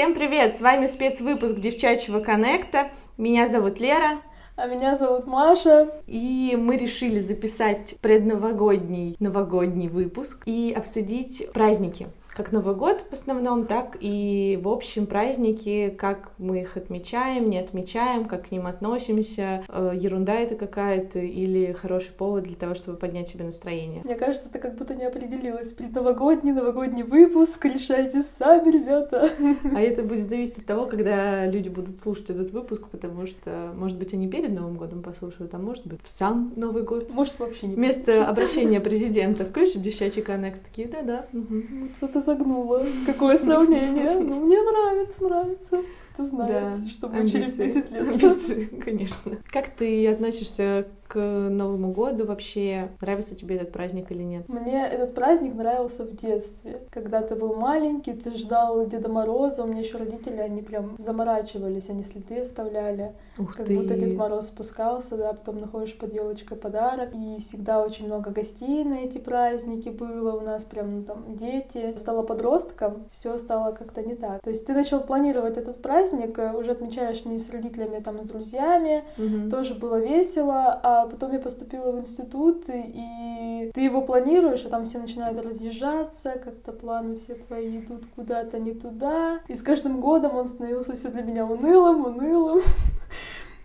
Всем привет! С вами спецвыпуск Девчачьего Коннекта. Меня зовут Лера. А меня зовут Маша. И мы решили записать предновогодний новогодний выпуск и обсудить праздники как Новый год в основном, так и в общем праздники, как мы их отмечаем, не отмечаем, как к ним относимся, э, ерунда это какая-то или хороший повод для того, чтобы поднять себе настроение. Мне кажется, ты как будто не определилась. Предновогодний, новогодний выпуск, решайте сами, ребята. А это будет зависеть от того, когда люди будут слушать этот выпуск, потому что, может быть, они перед Новым годом послушают, а может быть, в сам Новый год. Может, вообще не Вместо обращения президента включат девчачий коннект, такие, да-да. Угу. Вот это загнула. Какое сравнение. Ну, мне нравится, нравится. Кто знает, да, что будет через 10 лет. Амбиции, конечно. Как ты относишься к Новому году вообще? Нравится тебе этот праздник или нет? Мне этот праздник нравился в детстве. Когда ты был маленький, ты ждал Деда Мороза. У меня еще родители, они прям заморачивались, они следы оставляли. Ух как ты. будто Дед Мороз спускался, да, потом находишь под елочкой подарок. И всегда очень много гостей на эти праздники было. У нас прям ну, там дети. Стала подростком, все стало как-то не так. То есть ты начал планировать этот праздник, э, уже отмечаешь не с родителями, там, а с друзьями. Угу. Тоже было весело. А а потом я поступила в институт, и ты его планируешь, а там все начинают разъезжаться, как-то планы все твои идут куда-то не туда. И с каждым годом он становился все для меня унылым, унылым.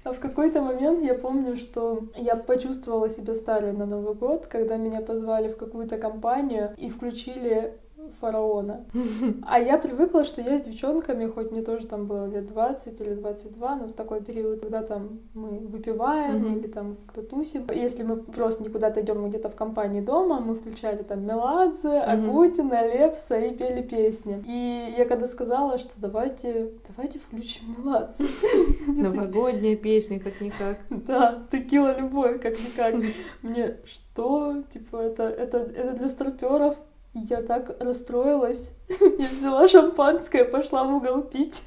А в какой-то момент я помню, что я почувствовала себя старой на Новый год, когда меня позвали в какую-то компанию и включили фараона. А я привыкла, что я с девчонками, хоть мне тоже там было лет 20 или 22, но в такой период, когда там мы выпиваем mm-hmm. или там кто тусим. Если мы просто никуда-то идем где-то в компании дома, мы включали там Меладзе, mm-hmm. Агутина, Лепса и пели песни. И я когда сказала, что давайте, давайте включим Меладзе. Новогодняя песня, как-никак. Да, текила любовь, как-никак. Мне что? Типа, это, это, это для старперов я так расстроилась. Я взяла шампанское, пошла в угол пить.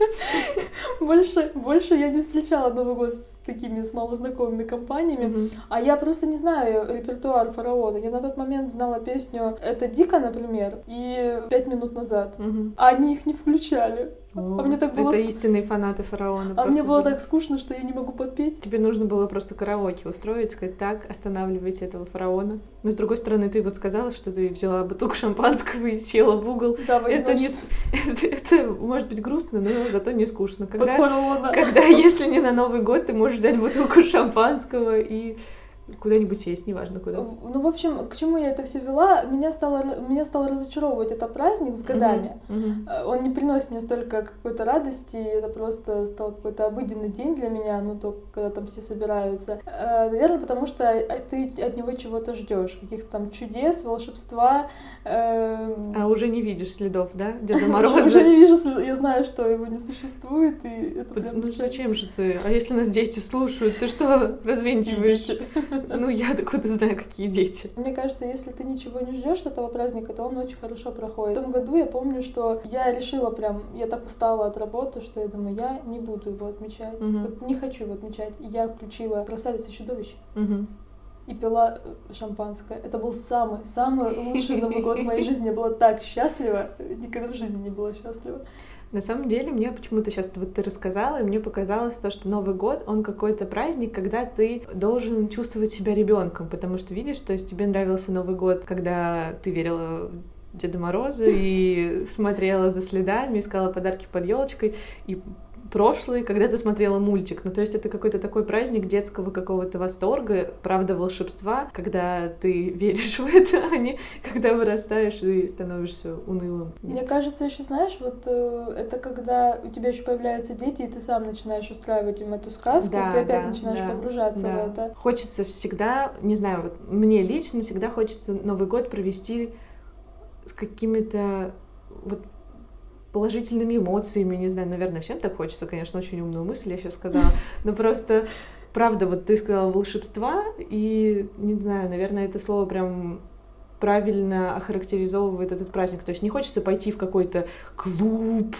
Больше, больше я не встречала Новый год с такими, с малознакомыми компаниями. Mm-hmm. А я просто не знаю репертуар фараона. Я на тот момент знала песню «Это дико», например, и «Пять минут назад». Mm-hmm. А они их не включали. О, а мне так было... Это ск... истинные фанаты фараона. А мне было были. так скучно, что я не могу подпеть. Тебе нужно было просто караоке устроить, сказать, так, останавливайте этого фараона. Но с другой стороны, ты вот сказала, что ты взяла бутылку шампанского и села в угол. Да, это, не... это, это может быть грустно, но зато не скучно. Когда, Под фараона. когда, если не на Новый год, ты можешь взять бутылку шампанского и куда-нибудь сесть, неважно куда. Ну, в общем, к чему я это все вела? Меня стало, меня стало разочаровывать это праздник с годами. Uh-huh, uh-huh. Он не приносит мне столько какой-то радости, это просто стал какой-то обыденный день для меня, ну, только когда там все собираются. Э, наверное, потому что ты от него чего-то ждешь, каких-то там чудес, волшебства. Э... А уже не видишь следов, да, Деда Мороза? Уже не вижу, я знаю, что его не существует, и это прям... Ну, зачем же ты? А если нас дети слушают, ты что, развенчиваешь? Ну, я откуда знаю, какие дети. Мне кажется, если ты ничего не ждешь этого праздника, то он очень хорошо проходит. В том году я помню, что я решила прям, я так устала от работы, что я думаю, я не буду его отмечать. Угу. Вот не хочу его отмечать. И я включила «Красавица и чудовище». Угу и пила шампанское. Это был самый, самый лучший Новый год в моей жизни. Я была так счастлива. Никогда в жизни не была счастлива. На самом деле, мне почему-то сейчас вот ты рассказала, и мне показалось то, что Новый год, он какой-то праздник, когда ты должен чувствовать себя ребенком, потому что видишь, то есть тебе нравился Новый год, когда ты верила в Деда Мороза и смотрела за следами, искала подарки под елочкой, и прошлый, когда ты смотрела мультик. Ну, то есть это какой-то такой праздник детского какого-то восторга, правда, волшебства, когда ты веришь в это, а не когда вырастаешь и становишься унылым. Мне кажется, еще знаешь, вот э, это когда у тебя еще появляются дети, и ты сам начинаешь устраивать им эту сказку, да, ты опять да, начинаешь да, погружаться да. в это. Хочется всегда, не знаю, вот мне лично всегда хочется Новый год провести с какими-то вот положительными эмоциями, не знаю, наверное, всем так хочется, конечно, очень умную мысль я сейчас сказала, но просто, правда, вот ты сказала волшебства, и, не знаю, наверное, это слово прям правильно охарактеризовывает этот праздник. То есть не хочется пойти в какой-то клуб,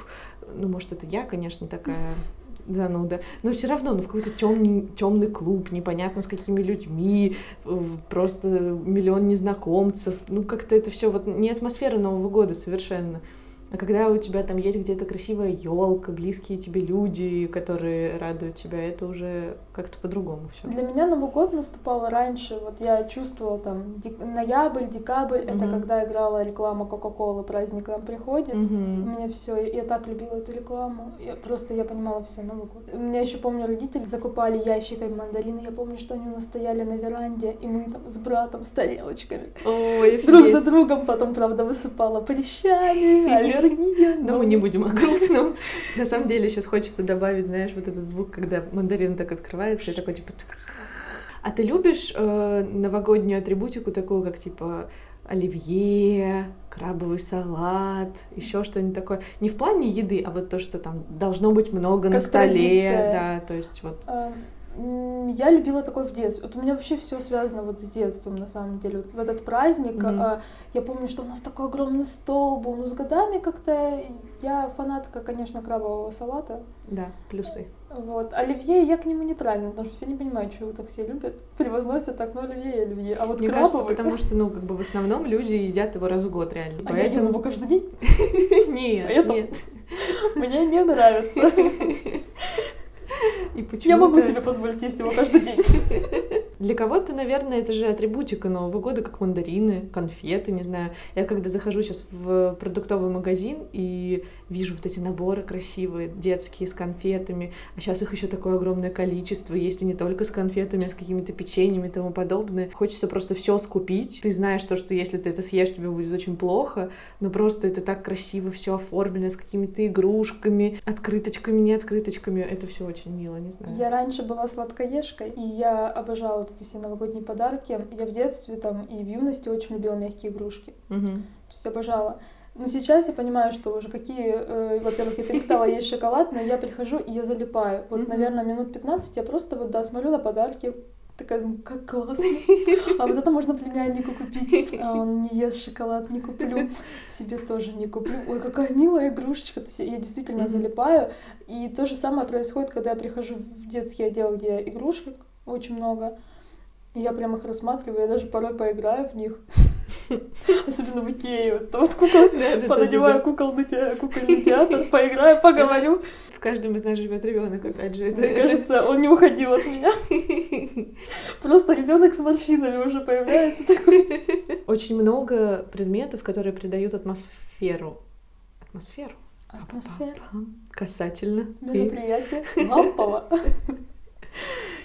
ну, может, это я, конечно, такая зануда, но все равно, ну, в какой-то темный, темный клуб, непонятно с какими людьми, э, просто миллион незнакомцев, ну, как-то это все вот не атмосфера Нового года совершенно. А когда у тебя там есть где-то красивая елка, близкие тебе люди, которые радуют тебя, это уже как-то по-другому все. Для меня Новый год наступал раньше. Вот я чувствовала там дек... ноябрь, декабрь. Mm-hmm. Это когда играла реклама Кока-Колы, праздник к нам приходит. У меня все, я так любила эту рекламу. Я просто я понимала все Новый год. У меня еще помню родители закупали ящиками мандарины. Я помню, что они у нас стояли на веранде, и мы там с братом с тарелочками Ой, друг за другом. Потом, правда, высыпала прыщами, аллергия. Но мы не будем о грустном. На самом деле сейчас хочется добавить, знаешь, вот этот звук, когда мандарин так открывается, и такой типа... А ты любишь э, новогоднюю атрибутику такую, как типа оливье, крабовый салат, еще что-нибудь такое. Не в плане еды, а вот то, что там должно быть много как на столе. Традиция. Да, то есть вот. А, я любила такое в детстве. Вот у меня вообще все связано вот с детством, на самом деле. Вот в этот праздник mm-hmm. я помню, что у нас такой огромный стол был. Но с годами как-то я фанатка, конечно, крабового салата. Да, плюсы. Вот. Оливье я к нему нейтрально отношусь. Я не понимаю, что его так все любят. Превозносят так, ну оливье и оливье. А вот Мне крабовый... кажется, потому что, ну, как бы в основном люди едят его раз в год, реально. А Поэтому... я ем его каждый день? Нет, нет. Мне не нравится. И почему Я могу себе позволить есть его каждый день. Для кого-то, наверное, это же атрибутика Нового года, как мандарины, конфеты, не знаю. Я когда захожу сейчас в продуктовый магазин и вижу вот эти наборы красивые, детские, с конфетами, а сейчас их еще такое огромное количество, есть и не только с конфетами, а с какими-то печеньями и тому подобное. Хочется просто все скупить. Ты знаешь то, что если ты это съешь, тебе будет очень плохо, но просто это так красиво все оформлено с какими-то игрушками, открыточками, не открыточками. Это все очень мило, не знаю. Я раньше была сладкоежкой, и я обожала вот эти все новогодние подарки. Я в детстве там и в юности очень любила мягкие игрушки. Угу. То есть обожала. Но сейчас я понимаю, что уже какие, э, во-первых, я перестала есть шоколад, но я прихожу и я залипаю. Вот, mm-hmm. наверное, минут 15 я просто вот, да, смотрю на подарки, такая, ну, как классно. А вот это можно племяннику купить. А он не ест шоколад, не куплю. Себе тоже не куплю. Ой, какая милая игрушечка. То есть я действительно mm-hmm. залипаю. И то же самое происходит, когда я прихожу в детский отдел, где игрушек очень много. И я прям их рассматриваю, я даже порой поиграю в них. Особенно в Икее. Вот вот кукол. Понадеваю кукольный театр, поиграю, поговорю. В каждом из нас живет ребенок, опять же. Мне кажется, он не уходил от меня. Просто ребенок с морщинами уже появляется такой. Очень много предметов, которые придают атмосферу. Атмосферу? Атмосферу. Касательно. Мероприятие лампово.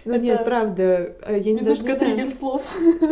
Ну нет, правда, э, я не знаю. слов.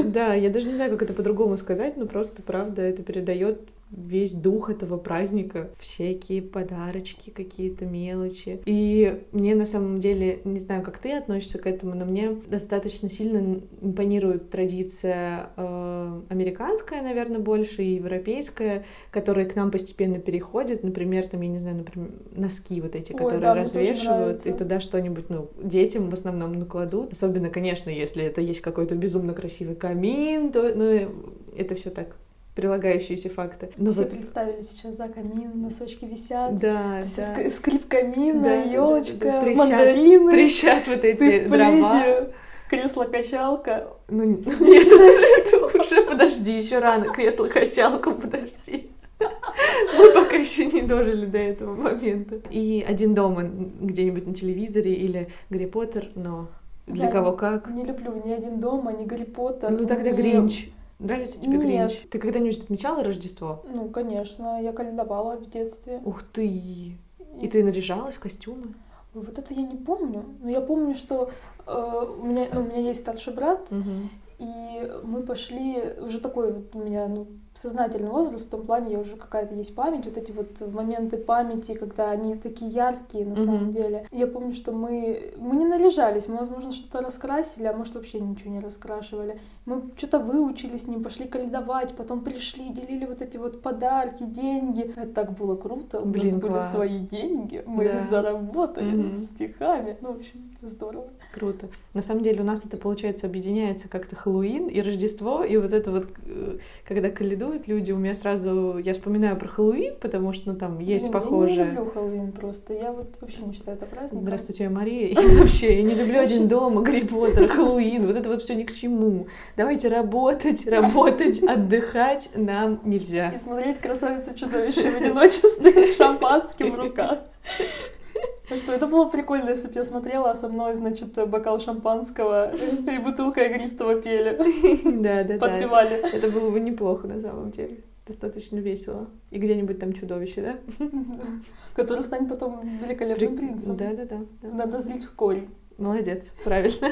Да, я даже не знаю, как это по-другому сказать, но просто, правда, это передает весь дух этого праздника, всякие подарочки, какие-то мелочи. И мне на самом деле, не знаю, как ты относишься к этому, но мне достаточно сильно импонирует традиция э, американская, наверное, больше, и европейская, которая к нам постепенно переходит. Например, там, я не знаю, например, носки вот эти, Ой, которые да, развешивают, и туда что-нибудь, ну, детям в основном накладут. Особенно, конечно, если это есть какой-то безумно красивый камин, то, ну, это все так прилагающиеся факты. Но Все вот... представили сейчас, да, камин, носочки висят. Да, да. Ск- скрип камина, да, елочка, да, да, трещат, мандарины. Трещат вот эти дрова. Кресло-качалка. Ну, нет, это уже подожди, еще рано. Кресло-качалку, подожди. Мы пока еще не дожили до этого момента. И один дома где-нибудь на телевизоре или Гарри Поттер, но для Я кого как. Не люблю ни один дома, ни Гарри Поттер. Ну тогда Гринч. Нравится тебе Нет. Гринч? Ты когда-нибудь отмечала Рождество? Ну, конечно, я календовала в детстве. Ух ты! И, И ты наряжалась в костюмы? Вот это я не помню. Но я помню, что э, у, меня, ну, у меня есть старший брат, угу. и мы пошли, уже такой вот у меня, ну, сознательный возраст, в том плане я уже какая-то есть память, вот эти вот моменты памяти, когда они такие яркие на mm-hmm. самом деле. Я помню, что мы, мы не наряжались, мы, возможно, что-то раскрасили, а может вообще ничего не раскрашивали. Мы что-то выучили с ним, пошли каледовать, потом пришли, делили вот эти вот подарки, деньги. Это так было круто, у Блин, нас были класс. свои деньги, мы да. их заработали mm-hmm. стихами. Ну, в общем, Здорово. Круто. На самом деле у нас это, получается, объединяется как-то Хэллоуин и Рождество, и вот это вот, э, когда каледуют люди, у меня сразу, я вспоминаю про Хэллоуин, потому что ну, там есть Блин, похожие. Я не люблю Хэллоуин просто, я вот вообще не считаю это праздником. Здравствуйте, я Мария. И вообще, я не люблю один дома, Гарри Поттер, Хэллоуин, вот это вот все ни к чему. Давайте работать, работать, отдыхать нам нельзя. И смотреть красавица чудовище в одиночестве с шампанским в руках. А что, это было прикольно, если бы я смотрела, а со мной, значит, бокал шампанского и бутылка игристого пели. Да, да, да. Подпевали. Это было бы неплохо на самом деле. Достаточно весело. И где-нибудь там чудовище, да? Который станет потом великолепным принцем. Да, да, да. Надо зрить в корень. Молодец, правильно.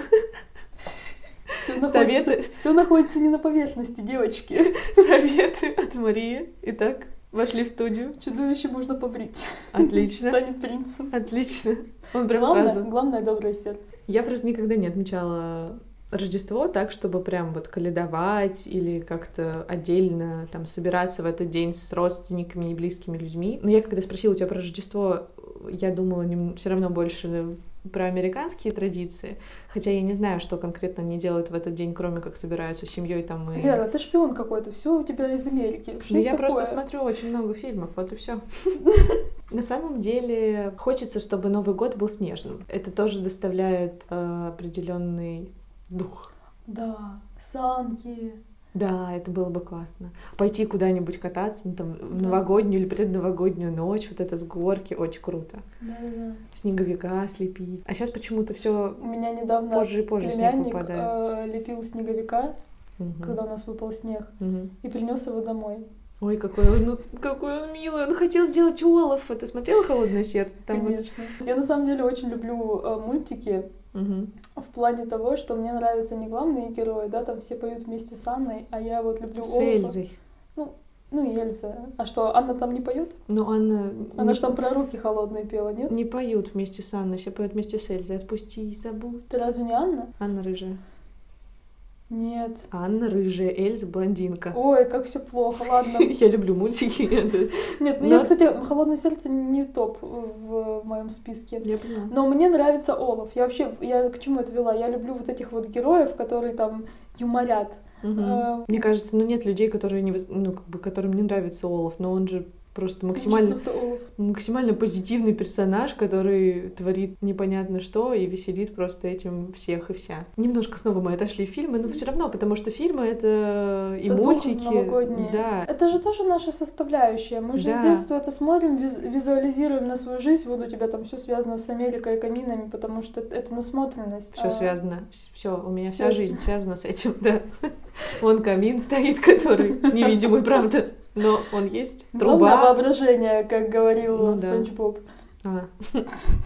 Все находится, Советы. все находится не на поверхности, девочки. Советы от Марии. Итак, вошли в студию. Чудовище можно побрить. Отлично. Станет принцем. Отлично. Он прям Главное, сразу. главное доброе сердце. Я просто никогда не отмечала Рождество так, чтобы прям вот каледовать или как-то отдельно там собираться в этот день с родственниками и близкими людьми. Но я когда спросила у тебя про Рождество, я думала все равно больше про американские традиции, хотя я не знаю, что конкретно они делают в этот день, кроме как собираются с семьей там и... Лера, ты шпион какой-то, все у тебя из Америки. Что Ну, это я такое? просто смотрю очень много фильмов, вот и все. На самом деле хочется, чтобы Новый год был снежным. Это тоже доставляет э, определенный дух. Да, санки. Да, это было бы классно. Пойти куда-нибудь кататься, ну, там, в новогоднюю или предновогоднюю ночь, вот это с горки, очень круто. Да-да-да. Снеговика слепить. А сейчас почему-то все У меня недавно позже и позже снег племянник выпадает. э, лепил снеговика, Мгм. когда у нас выпал снег, Мгм. и принес его домой. Ой, какой он, ну, какой он милый. Он хотел сделать Олафа. Ты смотрела «Холодное сердце»? Там Конечно. Я на самом деле очень люблю э, мультики Мгм. в плане того, что мне нравятся не главные герои, да, там все поют вместе с Анной, а я вот люблю С Олафа. Эльзой. Ну и Эльза. А что, Анна там не поет? Но Анна... Она не- же там про руки холодные пела, нет? Не поют вместе с Анной, все поют вместе с Эльзой. Отпусти, забудь. Ты разве не Анна? Анна рыжая. Нет. Анна рыжая, Эльза блондинка. Ой, как все плохо, ладно. Я люблю мультики. Нет, ну я, кстати, «Холодное сердце» не топ в моем списке. Я поняла. Но мне нравится Олаф. Я вообще, я к чему это вела? Я люблю вот этих вот героев, которые там юморят. Э, Мне кажется, ну нет людей, которые не, ну, как бы, которым не нравится Олаф, но он же просто максимально, Просто максимально позитивный персонаж, который творит непонятно что и веселит просто этим всех и вся. Немножко снова мы отошли в фильмы, но все равно, потому что фильмы это и Это мультики. новогодний. Да. Это же тоже наша составляющая. Мы же Да. с детства это смотрим, виз- визуализируем на свою жизнь. Вот у тебя там все связано с Америкой и каминами, потому что это- насмотренность. Все А, связано. Все, у меня всё вся жизнь связана с этим, да. Вон камин стоит, который невидимый, правда, но он есть. Главное Труба. воображение, как говорил Ну да. Спанч Боб. А,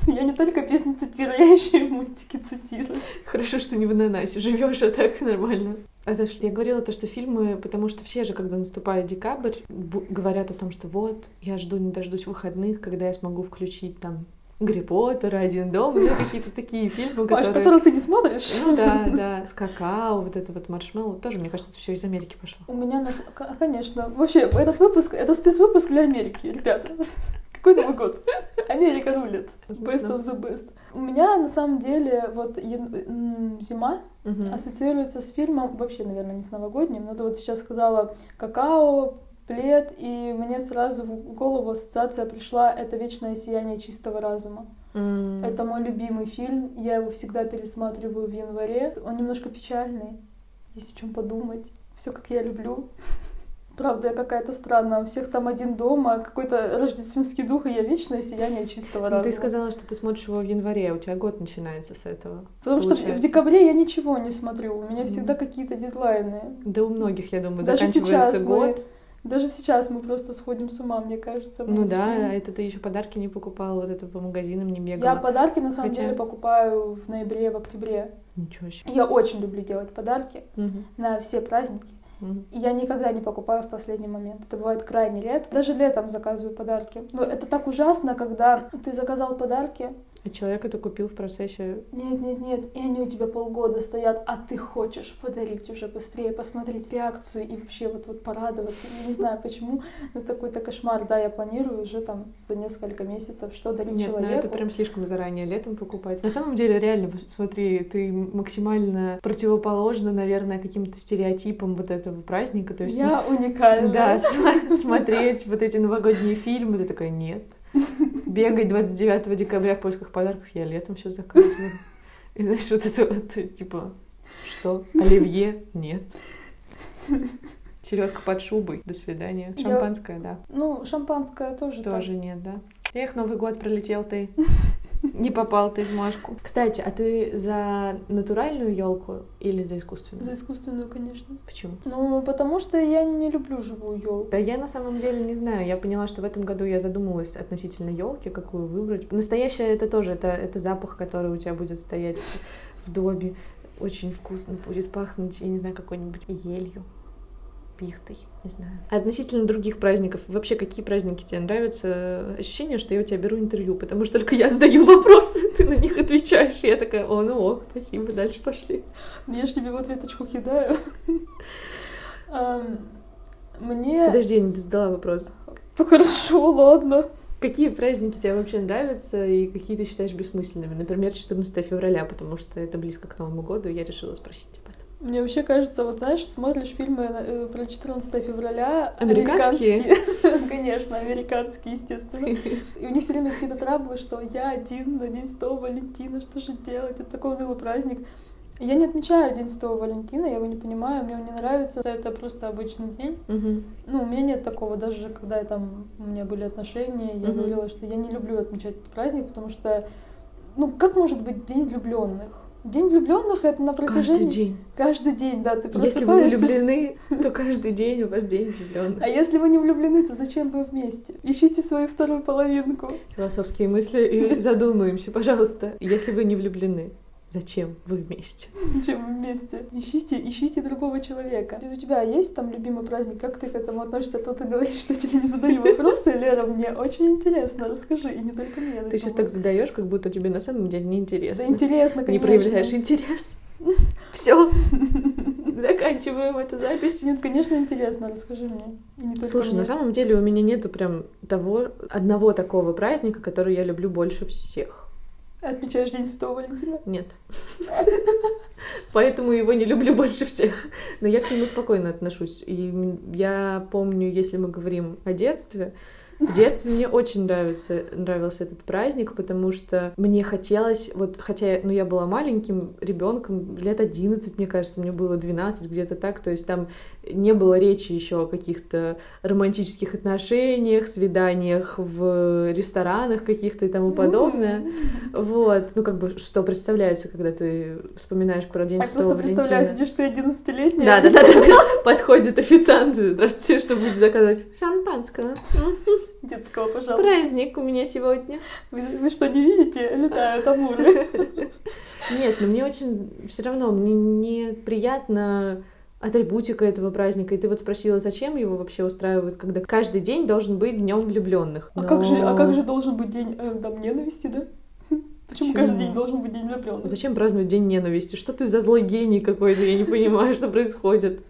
Я не только песни цитирую, я еще и мультики цитирую. хорошо, что не в ананасе живешь, а так нормально. Отошли. Я говорила то, что фильмы, потому что все же, когда наступает декабрь, говорят о том, что вот, я жду, не дождусь выходных, когда я смогу включить там Гарри Поттера, Один дом, ну, какие-то такие фильмы, Маш, которые... ты не смотришь? Ну да, да, с какао, вот это вот маршмеллоу. Тоже, мне кажется, это все из Америки пошло. У меня, нас... конечно, вообще, этот выпуск, это спецвыпуск для Америки, ребята. Какой Новый год? Америка рулит. Best of the best. У меня, на самом деле, вот зима ассоциируется с фильмом, вообще, наверное, не с новогодним, но ты вот сейчас сказала какао, плед, и мне сразу в голову ассоциация пришла «Это вечное сияние чистого разума». М. Это мой любимый фильм, я его всегда пересматриваю в январе. Он немножко печальный, есть о чем подумать. Все как я люблю. Правда, я какая-то странная. У всех там один дома, какой-то рождественский дух, и я вечное сияние чистого Ну, разума. Ты сказала, что ты смотришь его в январе, а у тебя год начинается с этого. Потому что в- получается. декабре я ничего не смотрю. У меня всегда какие-то дедлайны. Да у многих, я думаю, Даже заканчивается сейчас год. мы, даже сейчас мы просто сходим с ума, мне кажется. Ну да, это ты еще подарки не покупала, вот это по магазинам не бегала. Я подарки на самом Хотя- деле покупаю в ноябре, в октябре. Ничего себе. Я очень люблю делать подарки Мгм. на все праздники. И я никогда не покупаю в последний момент. Это бывает крайне редко. Даже летом заказываю подарки. Но это так ужасно, когда ты заказал подарки, А человек это купил в процессе? Нет, нет, нет. И они у тебя полгода стоят, а ты хочешь подарить уже быстрее, посмотреть реакцию и вообще вот, вот порадоваться. Я не знаю почему, но такой-то кошмар. Да, я планирую уже там за несколько месяцев, что дарить нет, человеку. Ну это прям слишком заранее летом покупать. На самом деле, реально, смотри, ты максимально противоположна, наверное, каким-то стереотипам вот этого праздника. То есть, я уникальна. Да, смотреть вот эти новогодние фильмы, ты такая, нет, бегать 29 декабря в поисках подарков, я летом все заказываю. И знаешь, вот это вот, то есть, типа, что? Оливье? Нет. Чередка под шубой. До свидания. Шампанское, да. Ну, шампанское тоже Тоже нет, да. Эх, Новый год пролетел ты. Не попал ты в Машку. Кстати, а ты за натуральную елку или за искусственную? За искусственную, конечно. Почему? Ну, потому что я не люблю живую елку. Да я на самом деле не знаю. Я поняла, что в этом году я задумалась относительно елки, какую выбрать. Настоящая это тоже, это, это запах, который у тебя будет стоять в доме. Очень вкусно будет пахнуть, я не знаю, какой-нибудь елью пихтой, не знаю. А относительно других праздников, вообще какие праздники тебе нравятся? Ощущение, что я у тебя беру интервью, потому что только я задаю вопросы, ты на них отвечаешь, и я такая, о, ну ок, спасибо, дальше пошли. Я же тебе в ответочку кидаю. Мне... Подожди, я не задала вопрос. Ну хорошо, ладно. Какие праздники тебе вообще нравятся и какие ты считаешь бессмысленными? Например, 14 февраля, потому что это близко к Новому году, и я решила спросить об этом. Мне вообще кажется, вот знаешь, смотришь фильмы э, про 14 февраля, американские, американские. конечно, американские, естественно. И у них все время какие-то траблы, что я один на День Святого Валентина, что же делать? Это такой унылый праздник. Я не отмечаю День Святого Валентина, я его не понимаю, мне он не нравится, это просто обычный день. Угу. Ну, у меня нет такого, даже когда я, там, у меня были отношения, я угу. говорила, что я не люблю отмечать этот праздник, потому что, ну, как может быть День влюбленных? День влюбленных это на протяжении... Каждый день. Каждый день, да, ты просыпаешься... Если вы влюблены, то каждый день у вас день влюбленных. А если вы не влюблены, то зачем вы вместе? Ищите свою вторую половинку. Философские мысли и задумаемся, пожалуйста. Если вы не влюблены, Зачем вы вместе? Зачем вы вместе? Ищите, ищите другого человека. У тебя есть там любимый праздник? Как ты к этому относишься? А то ты говоришь, что тебе не задаю вопросы, Лера, мне очень интересно. Расскажи, и не только мне. Ты сейчас так задаешь, как будто тебе на самом деле не интересно. Да интересно, конечно. Не проявляешь интерес. Все. Заканчиваем эту запись. Нет, конечно, интересно. Расскажи мне. И не Слушай, мне. на самом деле у меня нету прям того одного такого праздника, который я люблю больше всех. Отмечаешь День Святого Валентина? Нет. Поэтому его не люблю больше всех. Но я к нему спокойно отношусь. И я помню, если мы говорим о детстве, в детстве мне очень нравится, нравился этот праздник, потому что мне хотелось, вот хотя ну, я была маленьким ребенком, лет 11, мне кажется, мне было 12, где-то так, то есть там не было речи еще о каких-то романтических отношениях, свиданиях в ресторанах каких-то и тому подобное. Вот, ну как бы что представляется, когда ты вспоминаешь про День а Святого Валентина. просто представляю, сидишь ты 11-летняя. Да, да, да, да, подходит официант, здравствуйте, что будете заказывать? Шампанского. Детского, пожалуйста. Праздник у меня сегодня. Вы, вы что, не видите? Летают амуры. Нет, но мне очень все равно, мне не приятно атрибутика этого праздника. И ты вот спросила, зачем его вообще устраивают, когда каждый день должен быть днем влюбленных. Но... А как же, а как же должен быть день э, там ненависти, да? Почему, Почему каждый день должен быть день влюбленных? Зачем праздновать день ненависти? Что ты за злой гений какой-то? Я не понимаю, что происходит.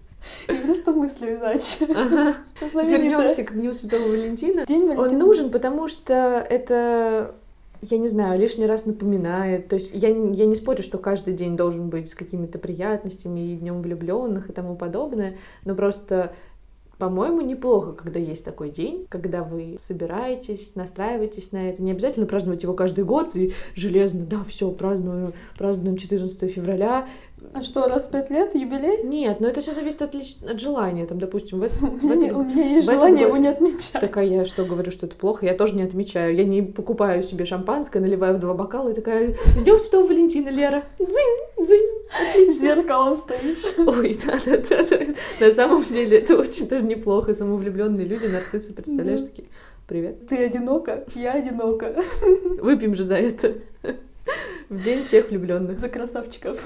Я просто мыслю иначе. Ага. Вернемся к Дню Святого Валентина. День Валентина. Он нужен, потому что это я не знаю, лишний раз напоминает. То есть я, я не спорю, что каждый день должен быть с какими-то приятностями и днем влюбленных и тому подобное, но просто по-моему, неплохо, когда есть такой день, когда вы собираетесь, настраиваетесь на это. Не обязательно праздновать его каждый год и железно, да, все, празднуем, празднуем 14 февраля, а что, раз в пять лет юбилей? Нет, но это все зависит от, лич... от желания. Там, допустим, в, этом, в этом, у меня есть желание его не отмечать. Так а я что говорю, что это плохо? Я тоже не отмечаю. Я не покупаю себе шампанское, наливаю в два бокала и такая, ждем Святого Валентина, Лера. Дзынь, дзынь. С зеркалом стоишь. Ой, да, да, да, да. На самом деле это очень даже неплохо. Самовлюбленные люди, нарциссы, представляешь, такие, привет. Ты одинока, я одинока. Выпьем же за это. В день всех влюбленных. За красавчиков.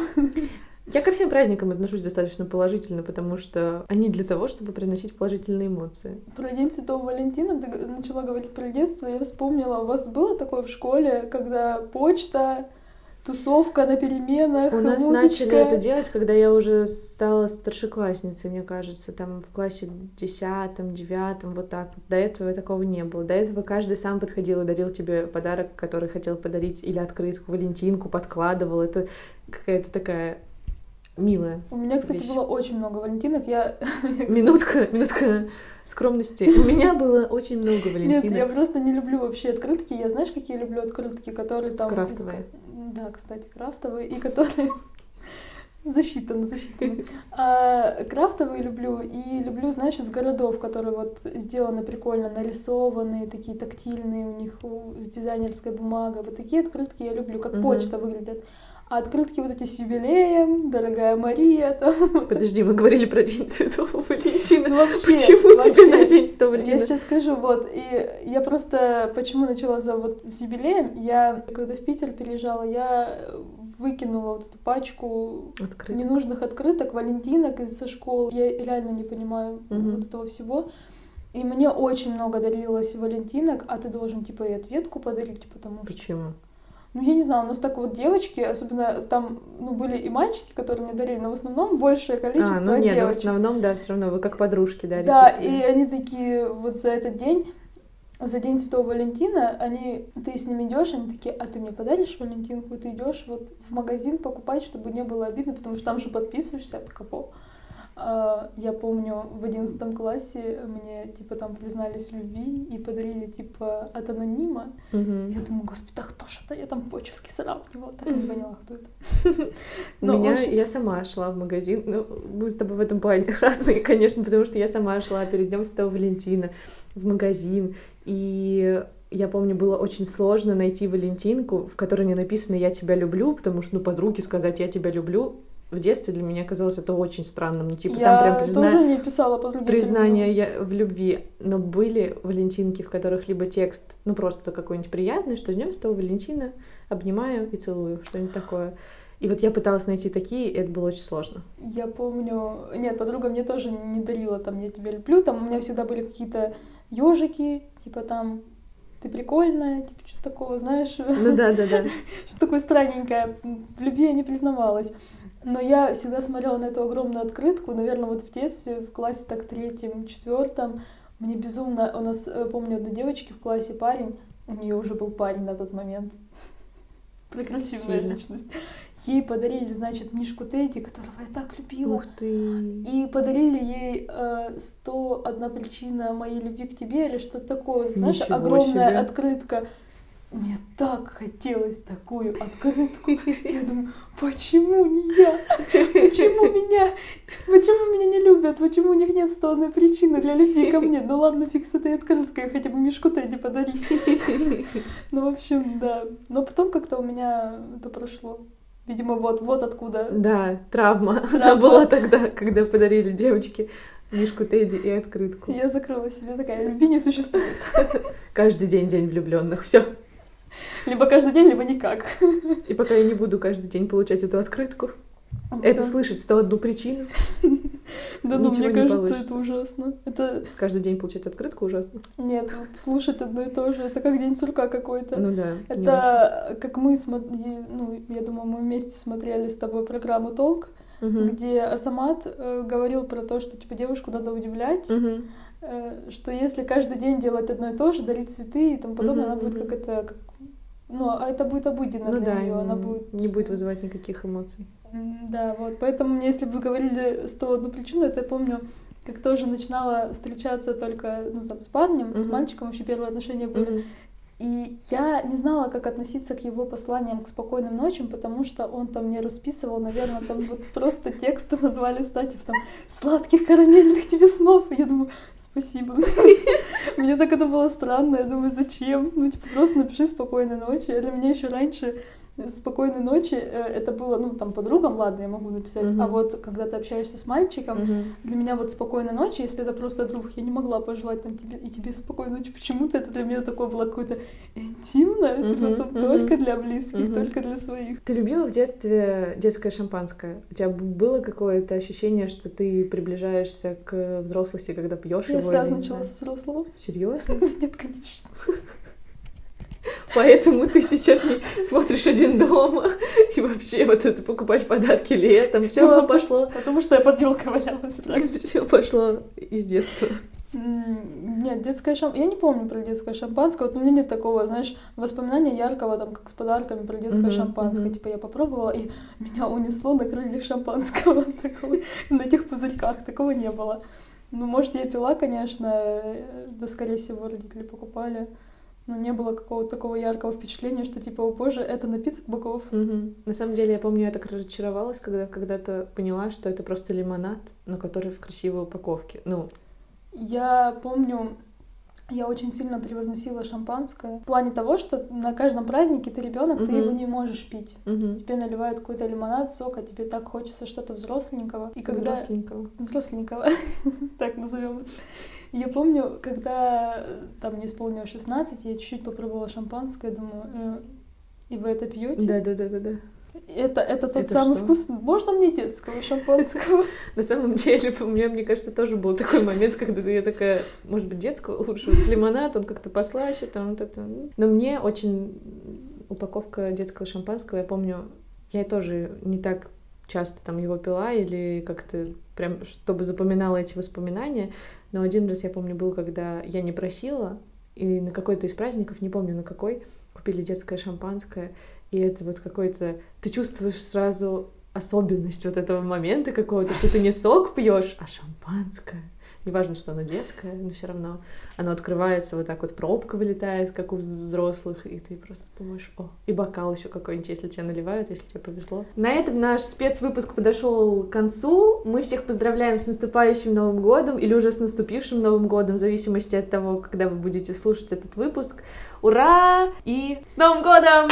Я ко всем праздникам отношусь достаточно положительно, потому что они для того, чтобы приносить положительные эмоции. Про День Святого Валентина ты начала говорить про детство. Я вспомнила, у вас было такое в школе, когда почта, тусовка на переменах, У нас музычка. начали это делать, когда я уже стала старшеклассницей, мне кажется, там в классе десятом, девятом, вот так. До этого такого не было. До этого каждый сам подходил и дарил тебе подарок, который хотел подарить, или открытку, Валентинку, подкладывал. Это какая-то такая милая. У меня, кстати, вещь. было очень много валентинок. Я... Минутка, минутка скромности. У меня было очень много Нет, Валентинок. я просто не люблю вообще открытки. Я знаешь, какие люблю открытки, которые там... из- Крафтовые. Да, кстати, крафтовые, и которые... Засчитано, засчитано. А, крафтовые люблю, и люблю, знаешь, из городов, которые вот сделаны прикольно, нарисованные, такие тактильные, у них с дизайнерской бумагой. Вот такие открытки я люблю, как Мгм. почта выглядят. А открытки вот эти с юбилеем, дорогая Мария, там, Подожди, мы говорили про День Святого Валентина. Ну, вообще, Почему вообще. тебе на День Святого Я Валентина? сейчас скажу, вот, и я просто, почему начала за вот с юбилеем, я, когда в Питер переезжала, я выкинула вот эту пачку Открыто. ненужных открыток, валентинок из-за школ. Я реально не понимаю Мгм. вот этого всего. И мне очень много дарилось валентинок, а ты должен, типа, и ответку подарить, потому что... Почему? Ну, я не знаю, у нас так вот девочки, особенно там, ну, были и мальчики, которые мне дарили, но в основном большее количество А, ну нет, в девочек. основном, да, все равно вы как подружки дарите Да, себе. и они такие вот за этот день, за день Святого Валентина, они, ты с ними идешь, они такие, а ты мне подаришь Валентинку? И ты идешь вот в магазин покупать, чтобы не было обидно, потому что там же подписываешься от кого. А, я помню, в одиннадцатом классе мне, типа, там признались в любви и подарили, типа, от анонима. Мгм. Я думаю, господи, да кто же это? Я там почерки сравнивала, так и не поняла, кто это. В меня, общем- я сама шла в магазин, ну, мы с тобой в этом плане разные, конечно, потому что я сама шла перед Днем Святого Валентина в магазин, и я помню, было очень сложно найти Валентинку, в которой не написано «я тебя люблю», потому что, ну, подруге сказать «я тебя люблю» в детстве для меня казалось это очень странным, ну, типа, я там прям призна- тоже не писала это признание я в любви, но были Валентинки, в которых либо текст, ну просто какой-нибудь приятный, что с днем Святого Валентина, обнимаю и целую, что-нибудь такое. И вот я пыталась найти такие, и это было очень сложно. Я помню... Нет, подруга мне тоже не дарила там «Я тебя люблю». Там у меня всегда были какие-то ежики, типа там «Ты прикольная», типа что-то такого, знаешь, Ну да, да, да. что такое странненькое. В любви я не признавалась. Но я всегда смотрела на эту огромную открытку, наверное, вот в детстве, в классе так третьем, четвертом. Мне безумно... У нас, э, помню, одной девочки в классе парень, у нее уже был парень на тот момент. Сильно. личность. Ей подарили, значит, Мишку Тедди, которого я так любила. Ух ты. И подарили ей э, 101 причина моей любви к тебе или что-то такое. Знаешь, огромная открытка. Мне так хотелось такую открытку. Я думаю, почему не я? Почему меня? Почему меня не любят? Почему у них нет 101 причины для любви ко мне? Ну ладно, фиг с этой открыткой, хотя бы Мишку Тедди подари. Ну, в общем, да. Но потом как-то у меня это прошло. Видимо, вот, вот откуда. Да, травма. Она Травма. была тогда, когда подарили девочке Мишку Тедди и открытку. Я закрыла себе такая, любви не существует. Каждый день день влюбленных. Все. Либо каждый день, либо никак. И пока я не буду каждый день получать эту открытку, это Да. слышать 101 причину, Да ну, ничего мне не кажется, это ужасно. Это... каждый день получать открытку ужасно. Нет, вот слушать одно и то же, это как день сурка какой-то. Ну да. Это как мы смотрели, ну, я думаю, мы вместе смотрели с тобой программу «Толк», где Асамат э, говорил про то, что, типа, девушку надо удивлять, э, что если каждый день делать одно и то же, дарить цветы и тому подобное, она будет как это... Как... Ну, а это будет обыденно Ну для да, нее, она будет... не будет вызывать никаких эмоций. Да, вот. Поэтому мне, если бы говорили 101 причину, это я помню, как тоже начинала встречаться только, ну, там, с парнем, с Мгм. мальчиком, вообще первые отношения были. Мгм. И я не знала, как относиться к его посланиям к спокойным ночам, потому что он там мне расписывал, наверное, там вот просто тексты на два листа, типа там «Сладких карамельных тебе снов». И я думаю, спасибо. Мне так это было странно, я думаю, зачем? Ну, типа, просто напиши «Спокойной ночи». Для меня еще раньше спокойной ночи, э, это было, ну, там, подругам, ладно, я могу написать, mm-hmm. а вот когда ты общаешься с мальчиком, mm-hmm. для меня вот спокойной ночи, если это просто друг, я не могла пожелать там тебе и тебе спокойной ночи, почему-то это для меня такое было какое-то интимное, mm-hmm. типа там mm-hmm. только для близких, mm-hmm. только для своих. Ты любила в детстве детское шампанское? У тебя было какое-то ощущение, что ты приближаешься к взрослости, когда пьешь его? Я сразу начала с взрослого. Серьезно? Нет, конечно. Поэтому ты сейчас не смотришь один дома и вообще вот это покупаешь подарки летом. Все пошло. Потому что я под елкой валялась. Все пошло из детства. Нет, детское шампанское. Я не помню про детское шампанское. Вот у меня нет такого, знаешь, воспоминания яркого, там, как с подарками про детское uh-huh, шампанское. Uh-huh. Типа я попробовала, и меня унесло на крыльях шампанского. Такого, на этих пузырьках. Такого не было. Ну, может, я пила, конечно, да, скорее всего, родители покупали. Но не было какого-то такого яркого впечатления, что типа, о боже, это напиток богов. Угу. На самом деле, я помню, я так разочаровалась, когда когда-то поняла, что это просто лимонад, но который в красивой упаковке. Ну. Я помню, я очень сильно превозносила шампанское. В плане того, что на каждом празднике ты ребенок, угу. ты его не можешь пить. Угу. Тебе наливают какой-то лимонад, сок, а тебе так хочется что-то взросленького. И когда... Взросленького. Взросленького. так назовем. Я помню, когда там мне исполнилось 16, я чуть-чуть попробовала шампанское, думаю, э, и вы это пьете? Да, да, да, да, да. Это, это тот это самый что? вкус. Можно мне детского шампанского? На самом деле, у меня, мне кажется, тоже был такой момент, когда я такая, может быть, детского лучше. Лимонад, он как-то послаще, там вот это. Но мне очень упаковка детского шампанского, я помню, я тоже не так часто там его пила или как-то прям, чтобы запоминала эти воспоминания. Но один раз я помню был, когда я не просила, и на какой-то из праздников, не помню на какой, купили детское шампанское, и это вот какой-то... Ты чувствуешь сразу особенность вот этого момента какого-то, что ты не сок пьешь, а шампанское. Неважно, что оно детское, но все равно оно открывается, вот так вот пробка вылетает, как у взрослых, и ты просто думаешь, о, и бокал еще какой-нибудь, если тебе наливают, если тебе повезло. На этом наш спецвыпуск подошел к концу. Мы всех поздравляем с наступающим Новым годом или уже с наступившим Новым годом, в зависимости от того, когда вы будете слушать этот выпуск. Ура! И с Новым годом!